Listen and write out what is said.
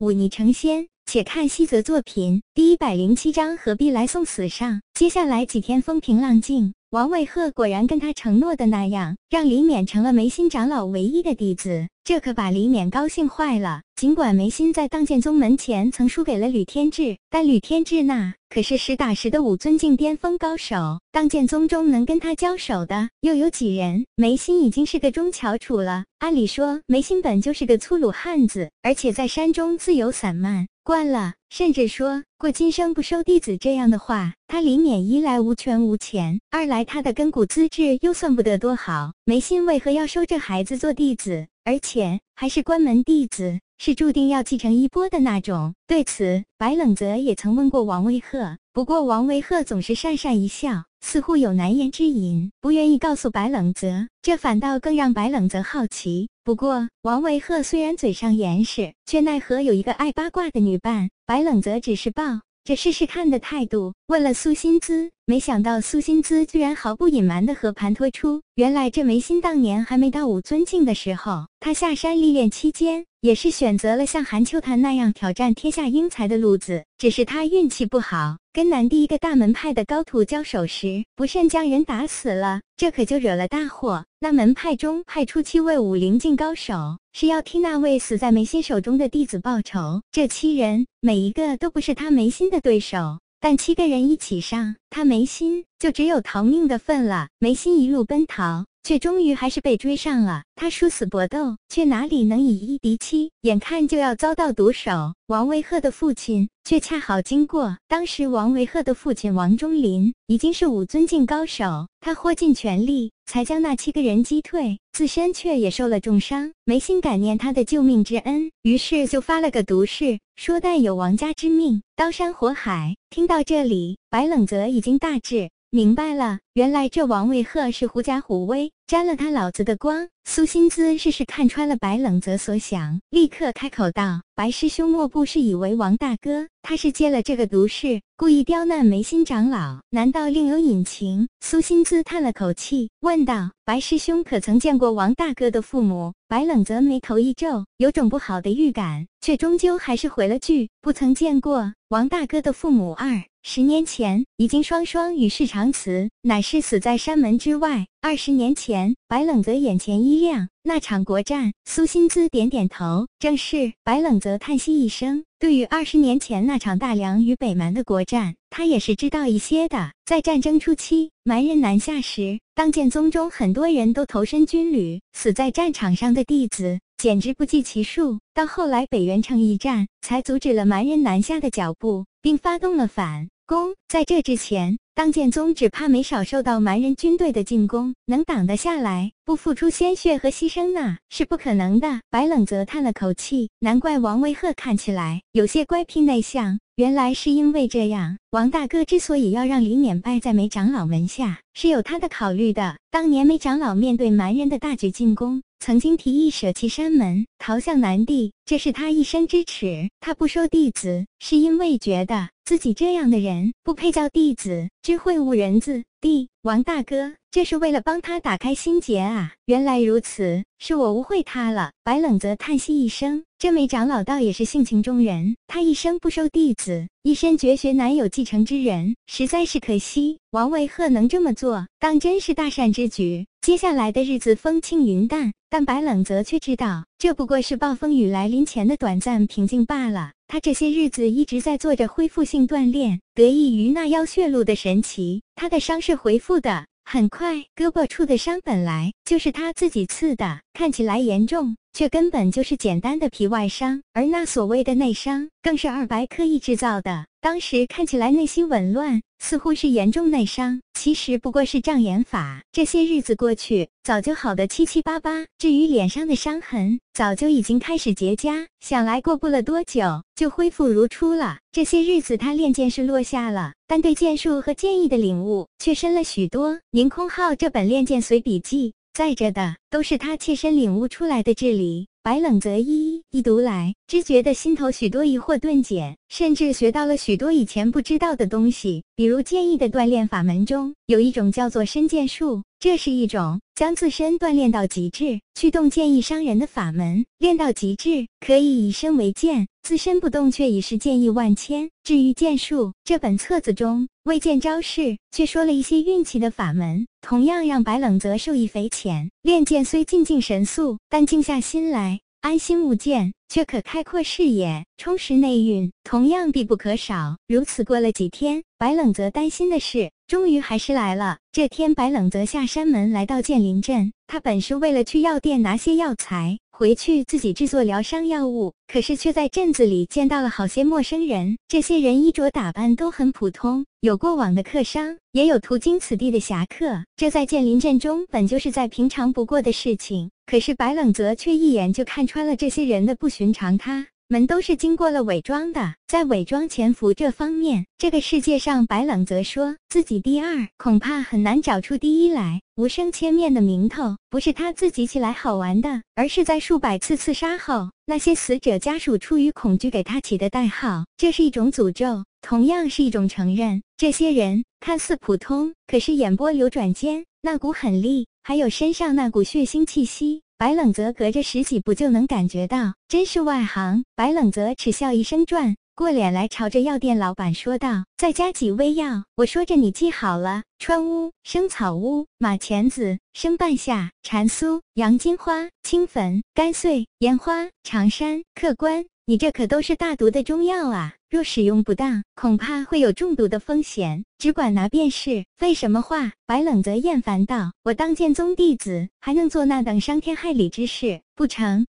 忤逆成仙。且看西泽作品第一百零七章，何必来送死上？接下来几天风平浪静，王伟鹤果然跟他承诺的那样，让李勉成了眉心长老唯一的弟子，这可把李勉高兴坏了。尽管眉心在当剑宗门前曾输给了吕天志，但吕天志那可是实打实的武尊境巅峰高手，当剑宗中能跟他交手的又有几人？眉心已经是个中翘楚了。按理说，眉心本就是个粗鲁汉子，而且在山中自由散漫惯了，甚至说过今生不收弟子这样的话。他李勉一来无权无钱，二来他的根骨资质又算不得多好，没心为何要收这孩子做弟子，而且还是关门弟子？是注定要继承衣钵的那种。对此，白冷泽也曾问过王维鹤，不过王维鹤总是讪讪一笑，似乎有难言之隐，不愿意告诉白冷泽。这反倒更让白冷泽好奇。不过，王维鹤虽然嘴上严实，却奈何有一个爱八卦的女伴。白冷泽只是抱着试试看的态度问了苏薪资，没想到苏薪资居然毫不隐瞒的和盘托出，原来这眉心当年还没到武尊境的时候，他下山历练期间。也是选择了像韩秋潭那样挑战天下英才的路子，只是他运气不好，跟南帝一个大门派的高徒交手时，不慎将人打死了，这可就惹了大祸。那门派中派出七位武灵境高手，是要替那位死在眉心手中的弟子报仇。这七人每一个都不是他眉心的对手，但七个人一起上，他眉心就只有逃命的份了。眉心一路奔逃。却终于还是被追上了。他殊死搏斗，却哪里能以一敌七？眼看就要遭到毒手，王维鹤的父亲却恰好经过。当时王维鹤的父亲王忠林已经是武尊境高手，他豁尽全力才将那七个人击退，自身却也受了重伤，没心感念他的救命之恩，于是就发了个毒誓，说但有王家之命，刀山火海。听到这里，白冷泽已经大智。明白了，原来这王卫鹤是狐假虎威，沾了他老子的光。苏心姿试试看穿了白冷泽所想，立刻开口道：“白师兄莫不是以为王大哥他是接了这个毒誓，故意刁难眉心长老？难道另有隐情？”苏心姿叹了口气，问道：“白师兄可曾见过王大哥的父母？”白冷泽眉头一皱，有种不好的预感，却终究还是回了句：“不曾见过王大哥的父母。”二十年前，已经双双与世长辞，乃是死在山门之外。二十年前，白冷泽眼前一亮，那场国战，苏心姿点点头，正是。白冷泽叹息一声，对于二十年前那场大梁与北蛮的国战，他也是知道一些的。在战争初期，蛮人南下时，当剑宗中很多人都投身军旅，死在战场上的弟子简直不计其数。到后来北元城一战，才阻止了蛮人南下的脚步。并发动了反攻。在这之前，当剑宗只怕没少受到蛮人军队的进攻，能挡得下来，不付出鲜血和牺牲，那是不可能的。白冷泽叹了口气，难怪王维鹤看起来有些乖僻内向，原来是因为这样。王大哥之所以要让李勉拜在梅长老门下，是有他的考虑的。当年梅长老面对蛮人的大举进攻。曾经提议舍弃山门，逃向南地，这是他一生之耻。他不收弟子，是因为觉得自己这样的人不配叫弟子，知会误人子弟。王大哥，这是为了帮他打开心结啊！原来如此，是我误会他了。白冷泽叹息一声，这枚长老倒也是性情中人，他一生不收弟子，一身绝学难有继承之人，实在是可惜。王维鹤能这么做，当真是大善之举。接下来的日子风轻云淡，但白冷泽却知道，这不过是暴风雨来临前的短暂平静罢了。他这些日子一直在做着恢复性锻炼，得益于那妖血路的神奇，他的伤势恢复的很快。胳膊处的伤本来就是他自己刺的，看起来严重，却根本就是简单的皮外伤，而那所谓的内伤，更是二白刻意制造的。当时看起来内心紊乱。似乎是严重内伤，其实不过是障眼法。这些日子过去，早就好的七七八八。至于脸上的伤痕，早就已经开始结痂，想来过不了多久就恢复如初了。这些日子他练剑是落下了，但对剑术和剑意的领悟却深了许多。宁空浩这本练剑随笔记载着的，都是他切身领悟出来的智理。白冷则一一读来，只觉得心头许多疑惑顿解，甚至学到了许多以前不知道的东西。比如剑意的锻炼法门中，有一种叫做身剑术，这是一种将自身锻炼到极致，驱动剑意伤人的法门。练到极致，可以以身为剑，自身不动，却已是建议万千。至于剑术，这本册子中未见招式，却说了一些运气的法门，同样让白冷泽受益匪浅。练剑虽进境神速，但静下心来，安心悟剑，却可开阔视野，充实内蕴，同样必不可少。如此过了几天，白冷泽担心的事，终于还是来了。这天，白冷泽下山门来到剑林镇，他本是为了去药店拿些药材。回去自己制作疗伤药物，可是却在镇子里见到了好些陌生人。这些人衣着打扮都很普通，有过往的客商，也有途经此地的侠客。这在剑林镇中本就是再平常不过的事情。可是白冷泽却一眼就看穿了这些人的不寻常，他。们都是经过了伪装的，在伪装潜伏这方面，这个世界上白冷泽说自己第二，恐怕很难找出第一来。无声千面的名头，不是他自己起来好玩的，而是在数百次刺杀后，那些死者家属出于恐惧给他起的代号。这是一种诅咒，同样是一种承认。这些人看似普通，可是眼波流转间，那股狠厉，还有身上那股血腥气息。白冷泽隔着十几步就能感觉到，真是外行。白冷泽耻笑一声，转过脸来，朝着药店老板说道：“再加几味药。”我说着，你记好了：川乌、生草乌、马钱子、生半夏、蝉酥、洋金花、青粉、甘碎、烟花、长山。客官，你这可都是大毒的中药啊！若使用不当，恐怕会有中毒的风险。只管拿便是。废什么话？白冷泽厌烦道：“我当剑宗弟子，还能做那等伤天害理之事？不成，